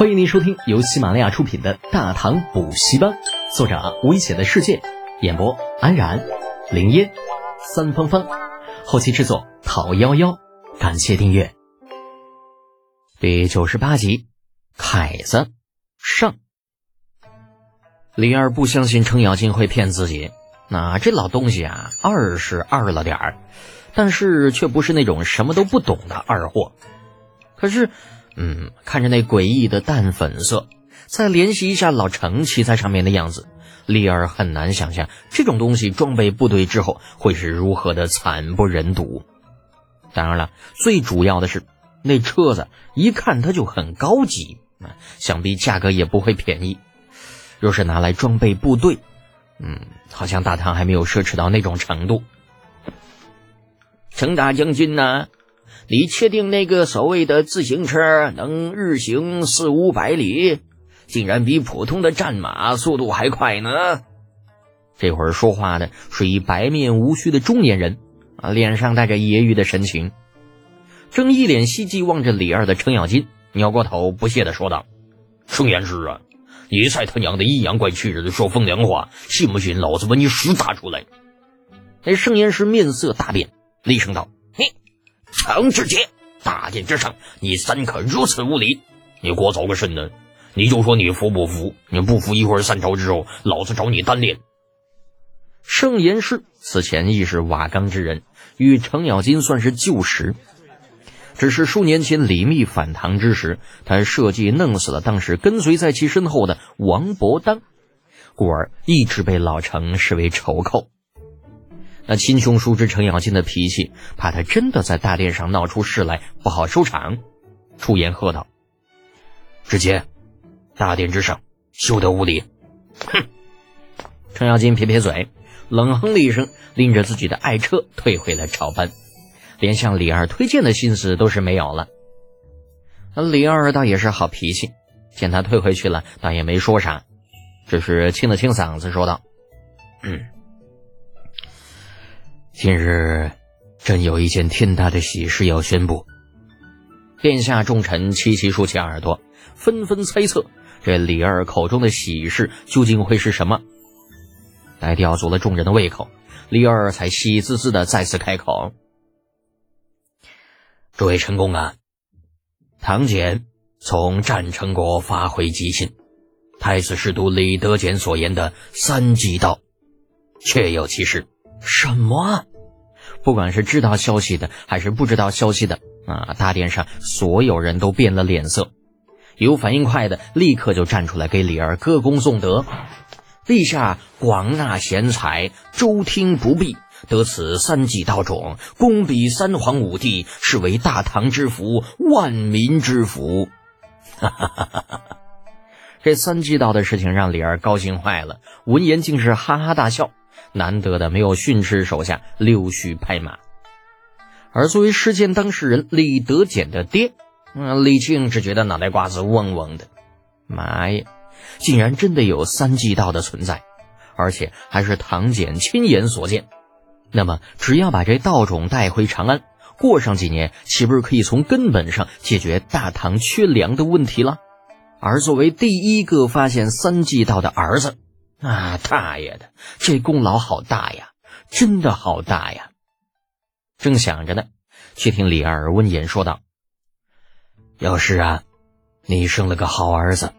欢迎您收听由喜马拉雅出品的《大唐补习班》，作者危险的世界，演播安然、林烟、三芳芳，后期制作陶幺幺。感谢订阅。第九十八集，凯子上。李二不相信程咬金会骗自己，那这老东西啊，二是二了点儿，但是却不是那种什么都不懂的二货。可是。嗯，看着那诡异的淡粉色，再联系一下老程骑在上面的样子，丽儿很难想象这种东西装备部队之后会是如何的惨不忍睹。当然了，最主要的是那车子一看它就很高级啊，想必价格也不会便宜。若是拿来装备部队，嗯，好像大唐还没有奢侈到那种程度。程大将军呢？你确定那个所谓的自行车能日行四五百里，竟然比普通的战马速度还快呢？这会儿说话的是一白面无须的中年人，啊，脸上带着揶揄的神情，正一脸希冀望着李二的程咬金，扭过头不屑的说道：“程言师啊，你再他娘的阴阳怪气的说风凉话，信不信老子把你屎打出来？”那盛言师面色大变，厉声道。程志杰，大殿之上，你怎可如此无礼？你给我走个身呢？你就说你服不服？你不服，一会儿散朝之后，老子找你单练。盛言师此前亦是瓦岗之人，与程咬金算是旧识。只是数年前李密反唐之时，他设计弄死了当时跟随在其身后的王伯当，故而一直被老程视为仇寇。那亲兄叔知程咬金的脾气，怕他真的在大殿上闹出事来，不好收场，出言喝道：“直接，大殿之上，休得无礼！”哼！程咬金撇撇嘴，冷哼了一声，拎着自己的爱车退回了朝班，连向李二推荐的心思都是没有了。那李二倒也是好脾气，见他退回去了，倒也没说啥，只是清了清嗓子说道：“嗯。”今日朕有一件天大的喜事要宣布。殿下众臣齐齐竖起耳朵，纷纷猜测这李二口中的喜事究竟会是什么。待吊足了众人的胃口，李二才喜滋滋的再次开口：“诸位臣工啊，唐简从战成国发回急信，太子侍读李德简所言的三季道，确有其事。什么？”不管是知道消息的还是不知道消息的啊，大殿上所有人都变了脸色。有反应快的，立刻就站出来给李儿歌功颂德。陛下广纳贤才，周听不闭，得此三季道种，功比三皇五帝，是为大唐之福，万民之福。哈哈哈哈哈！这三季道的事情让李儿高兴坏了，闻言竟是哈哈大笑。难得的没有训斥手下溜须拍马，而作为事件当事人李德简的爹，嗯，李靖只觉得脑袋瓜子嗡嗡的。妈呀，竟然真的有三季道的存在，而且还是唐简亲眼所见。那么，只要把这道种带回长安，过上几年，岂不是可以从根本上解决大唐缺粮的问题了？而作为第一个发现三季道的儿子。啊，大爷的，这功劳好大呀，真的好大呀！正想着呢，却听李二温言说道：“要是啊，你生了个好儿子，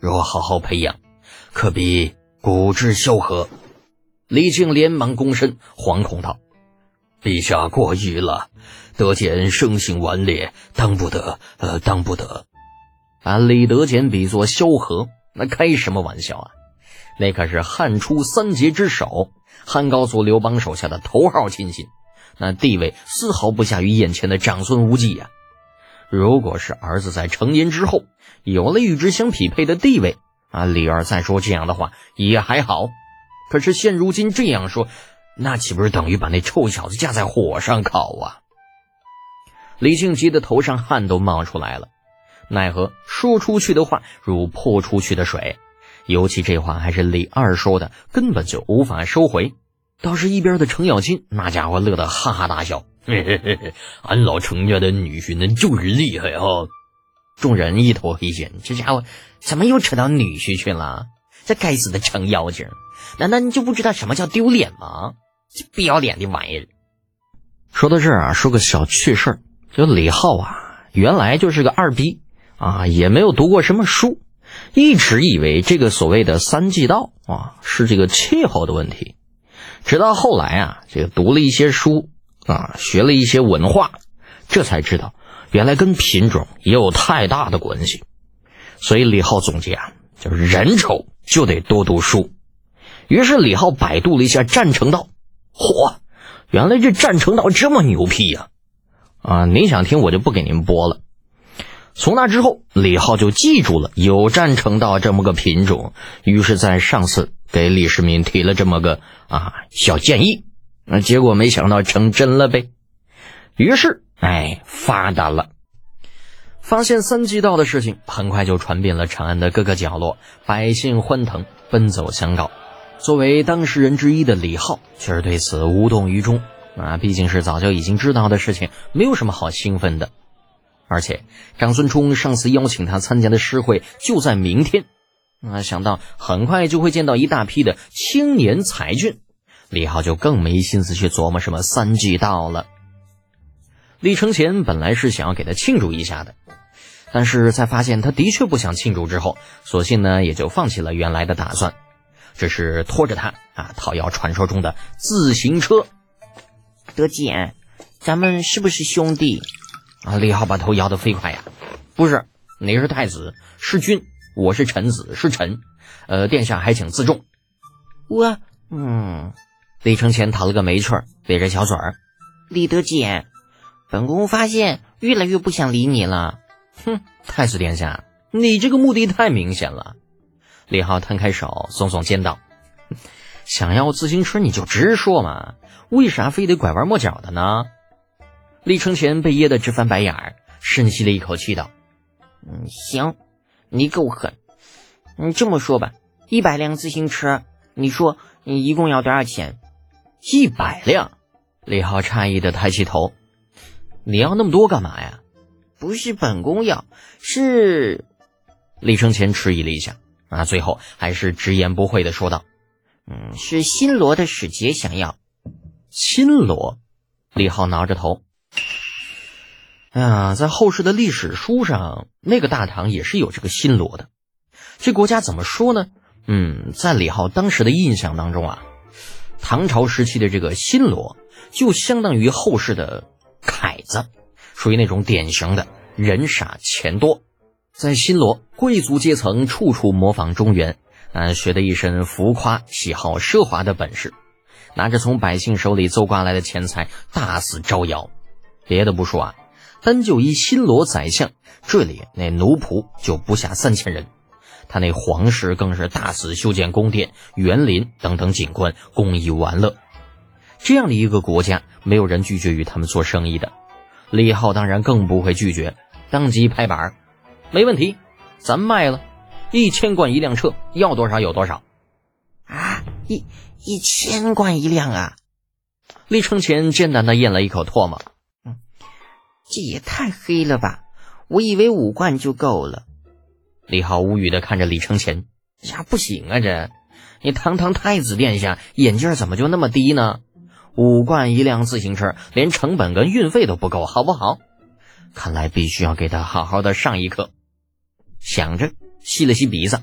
若好好培养，可比古之萧何。”李靖连忙躬身，惶恐道：“陛下过誉了，德简生性顽劣，当不得，呃，当不得。把李德简比作萧何，那开什么玩笑啊！”那可是汉初三杰之首，汉高祖刘邦手下的头号亲信，那地位丝毫不下于眼前的长孙无忌呀。如果是儿子在成年之后有了与之相匹配的地位，啊，李二再说这样的话也还好。可是现如今这样说，那岂不是等于把那臭小子架在火上烤啊？李靖急得头上汗都冒出来了，奈何说出去的话如泼出去的水。尤其这话还是李二说的，根本就无法收回。倒是一边的程咬金，那家伙乐得哈哈大笑：“嘿嘿嘿嘿，俺老程家的女婿那就是厉害哈！”众人一头黑线，这家伙怎么又扯到女婿去了？这该死的程妖精，难道你就不知道什么叫丢脸吗？这不要脸的玩意儿！说到这儿啊，说个小趣事儿，就李浩啊，原来就是个二逼啊，也没有读过什么书，一直以为这个所谓的三季稻啊是这个气候的问题，直到后来啊，这个读了一些书啊，学了一些文化，这才知道。原来跟品种也有太大的关系，所以李浩总结啊，就是人丑就得多读书。于是李浩百度了一下战成道，嚯，原来这战成道这么牛批呀！啊，您想听我就不给您播了。从那之后，李浩就记住了有战成道这么个品种，于是，在上次给李世民提了这么个啊小建议，啊，结果没想到成真了呗。于是。哎，发达了！发现三季稻的事情很快就传遍了长安的各个角落，百姓欢腾，奔走相告。作为当事人之一的李浩却是对此无动于衷啊，毕竟是早就已经知道的事情，没有什么好兴奋的。而且长孙冲上次邀请他参加的诗会就在明天，啊，想到很快就会见到一大批的青年才俊，李浩就更没心思去琢磨什么三季道了。李承乾本来是想要给他庆祝一下的，但是在发现他的确不想庆祝之后，索性呢也就放弃了原来的打算，只是拖着他啊讨要传说中的自行车。德简，咱们是不是兄弟？啊，李浩把头摇得飞快呀！不是，你是太子，是君，我是臣子，是臣。呃，殿下还请自重。我，嗯，李承乾讨了个没趣儿，咧着小嘴儿。李德简。本宫发现越来越不想理你了。哼，太子殿下，你这个目的太明显了。李浩摊开手，耸耸肩道：“想要自行车你就直说嘛，为啥非得拐弯抹角的呢？”李承乾被噎得直翻白眼儿，深吸了一口气道：“嗯，行，你够狠。你这么说吧，一百辆自行车，你说你一共要多少钱？一百辆？”李浩诧异的抬起头。你要那么多干嘛呀？不是本宫要，是李承乾迟疑了一下，啊，最后还是直言不讳的说道：“嗯，是新罗的使节想要。”新罗，李浩挠着头。哎呀，在后世的历史书上，那个大唐也是有这个新罗的。这国家怎么说呢？嗯，在李浩当时的印象当中啊，唐朝时期的这个新罗就相当于后世的。凯子属于那种典型的人傻钱多，在新罗贵族阶层处处模仿中原，啊，学得一身浮夸、喜好奢华的本事，拿着从百姓手里搜刮来的钱财大肆招摇。别的不说啊，单就一新罗宰相，这里那奴仆就不下三千人，他那皇室更是大肆修建宫殿、园林等等景观，供以玩乐。这样的一个国家，没有人拒绝与他们做生意的。李浩当然更不会拒绝，当即拍板儿：“没问题，咱卖了，一千贯一辆车，要多少有多少。”啊，一一千贯一辆啊！李承前艰难的咽了一口唾沫：“嗯，这也太黑了吧！我以为五贯就够了。”李浩无语的看着李承前：“呀，不行啊，这你堂堂太子殿下，眼镜怎么就那么低呢？”五贯一辆自行车，连成本跟运费都不够，好不好？看来必须要给他好好的上一课。想着，吸了吸鼻子。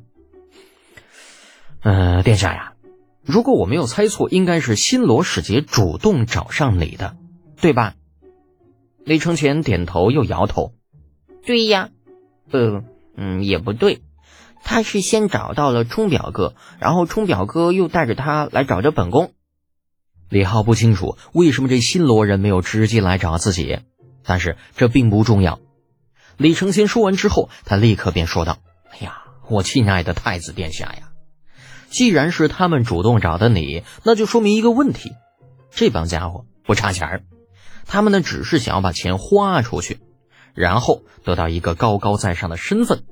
嗯，殿下呀，如果我没有猜错，应该是新罗使节主动找上你的，对吧？李承前点头又摇头。对呀，呃，嗯，也不对，他是先找到了冲表哥，然后冲表哥又带着他来找着本宫。李浩不清楚为什么这新罗人没有直接来找自己，但是这并不重要。李承乾说完之后，他立刻便说道：“哎呀，我亲爱的太子殿下呀，既然是他们主动找的你，那就说明一个问题：这帮家伙不差钱儿，他们呢只是想要把钱花出去，然后得到一个高高在上的身份。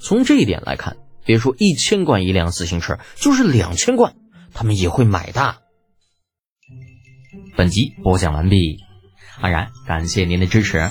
从这一点来看，别说一千贯一辆自行车，就是两千贯，他们也会买的。”本集播讲完毕，安然感谢您的支持。